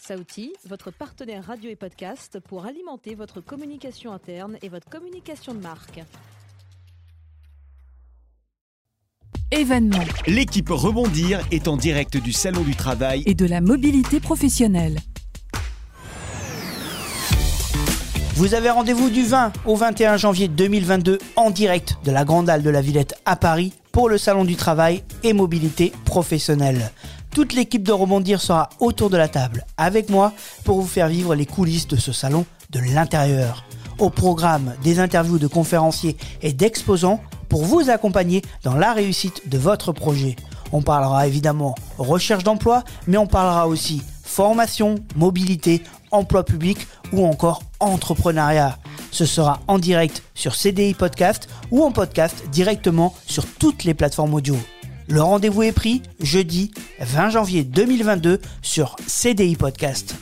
Saouti, votre partenaire radio et podcast pour alimenter votre communication interne et votre communication de marque. Événement L'équipe Rebondir est en direct du Salon du Travail. et de la mobilité professionnelle. Vous avez rendez-vous du 20 au 21 janvier 2022 en direct de la Grande Halle de la Villette à Paris pour le Salon du Travail et Mobilité Professionnelle. Toute l'équipe de Rebondir sera autour de la table avec moi pour vous faire vivre les coulisses de ce salon de l'intérieur. Au programme des interviews de conférenciers et d'exposants pour vous accompagner dans la réussite de votre projet. On parlera évidemment recherche d'emploi, mais on parlera aussi formation, mobilité, emploi public ou encore entrepreneuriat. Ce sera en direct sur CDI Podcast ou en podcast directement sur toutes les plateformes audio. Le rendez-vous est pris jeudi 20 janvier 2022 sur CDI Podcast.